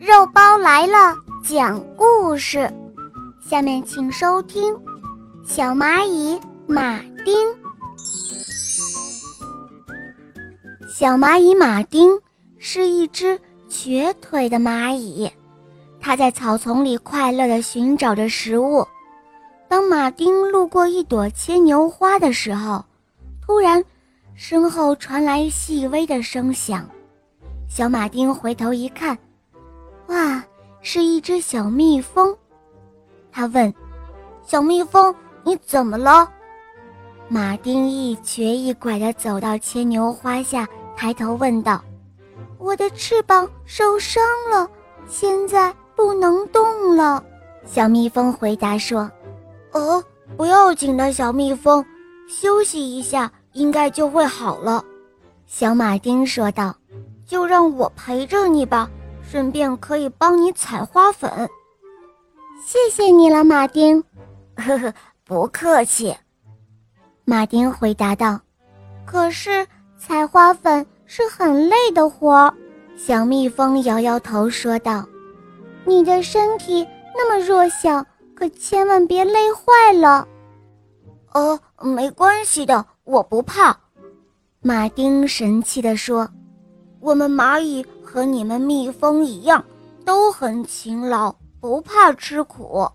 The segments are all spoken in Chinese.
肉包来了，讲故事。下面请收听《小蚂蚁马丁》。小蚂蚁马丁是一只瘸腿的蚂蚁，它在草丛里快乐地寻找着食物。当马丁路过一朵牵牛花的时候，突然，身后传来细微的声响。小马丁回头一看，是一只小蜜蜂。他问：“小蜜蜂，你怎么了？”马丁一瘸一拐地走到牵牛花下，抬头问道：“我的翅膀受伤了，现在不能动了。”小蜜蜂回答说：“哦，不要紧的，小蜜蜂，休息一下，应该就会好了。”小马丁说道。就让我陪着你吧，顺便可以帮你采花粉。谢谢你了，马丁。呵呵，不客气。马丁回答道。可是采花粉是很累的活。小蜜蜂摇摇头说道：“你的身体那么弱小，可千万别累坏了。”哦，没关系的，我不怕。马丁神气地说。我们蚂蚁和你们蜜蜂一样，都很勤劳，不怕吃苦。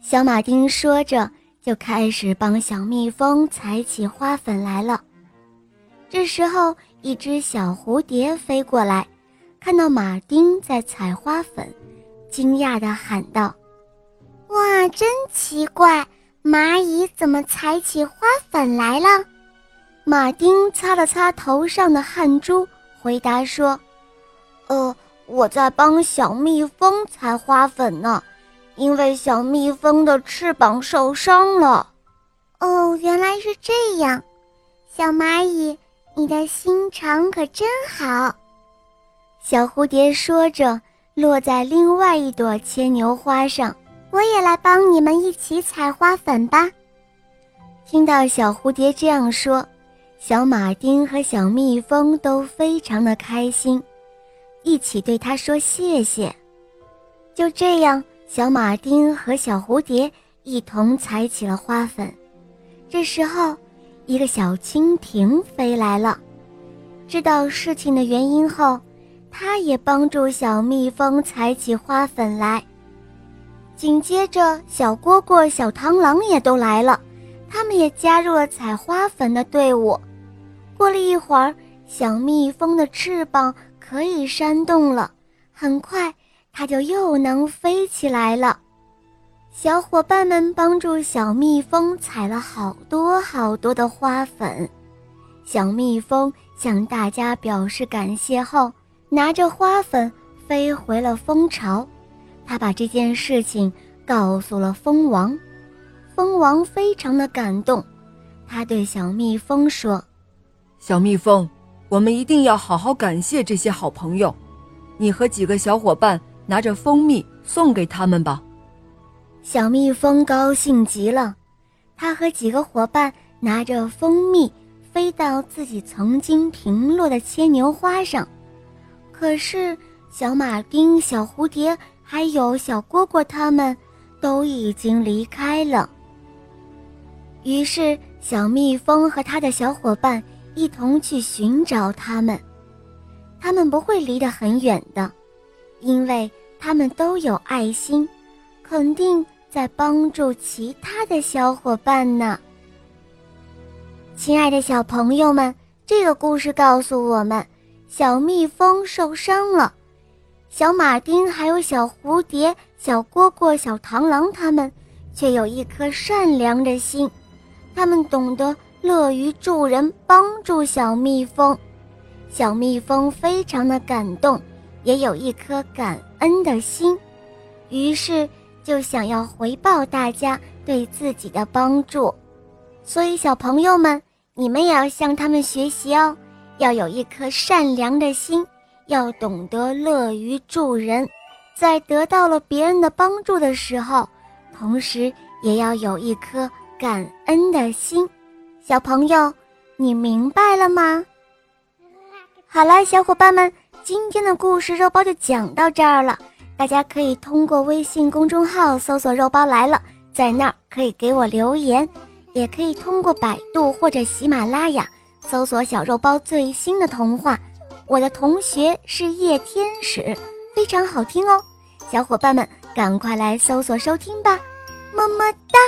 小马丁说着，就开始帮小蜜蜂采起花粉来了。这时候，一只小蝴蝶飞过来，看到马丁在采花粉，惊讶地喊道：“哇，真奇怪，蚂蚁怎么采起花粉来了？”马丁擦了擦头上的汗珠。回答说：“呃，我在帮小蜜蜂采花粉呢，因为小蜜蜂的翅膀受伤了。”哦，原来是这样，小蚂蚁，你的心肠可真好。小蝴蝶说着，落在另外一朵牵牛花上。我也来帮你们一起采花粉吧。听到小蝴蝶这样说。小马丁和小蜜蜂都非常的开心，一起对他说谢谢。就这样，小马丁和小蝴蝶一同采起了花粉。这时候，一个小蜻蜓飞来了，知道事情的原因后，它也帮助小蜜蜂采起花粉来。紧接着，小蝈蝈、小螳螂也都来了，他们也加入了采花粉的队伍。过了一会儿，小蜜蜂的翅膀可以扇动了，很快它就又能飞起来了。小伙伴们帮助小蜜蜂采了好多好多的花粉，小蜜蜂向大家表示感谢后，拿着花粉飞回了蜂巢。他把这件事情告诉了蜂王，蜂王非常的感动，他对小蜜蜂说。小蜜蜂，我们一定要好好感谢这些好朋友。你和几个小伙伴拿着蜂蜜送给他们吧。小蜜蜂高兴极了，它和几个伙伴拿着蜂蜜飞到自己曾经停落的牵牛花上。可是，小马丁、小蝴蝶还有小蝈蝈，他们都已经离开了。于是，小蜜蜂和他的小伙伴。一同去寻找他们，他们不会离得很远的，因为他们都有爱心，肯定在帮助其他的小伙伴呢。亲爱的小朋友们，这个故事告诉我们：小蜜蜂受伤了，小马丁还有小蝴蝶、小蝈蝈、小螳螂，他们却有一颗善良的心，他们懂得。乐于助人，帮助小蜜蜂，小蜜蜂非常的感动，也有一颗感恩的心，于是就想要回报大家对自己的帮助。所以，小朋友们，你们也要向他们学习哦，要有一颗善良的心，要懂得乐于助人，在得到了别人的帮助的时候，同时也要有一颗感恩的心。小朋友，你明白了吗？好了，小伙伴们，今天的故事肉包就讲到这儿了。大家可以通过微信公众号搜索“肉包来了”，在那儿可以给我留言，也可以通过百度或者喜马拉雅搜索“小肉包最新的童话”。我的同学是夜天使，非常好听哦，小伙伴们赶快来搜索收听吧，么么哒。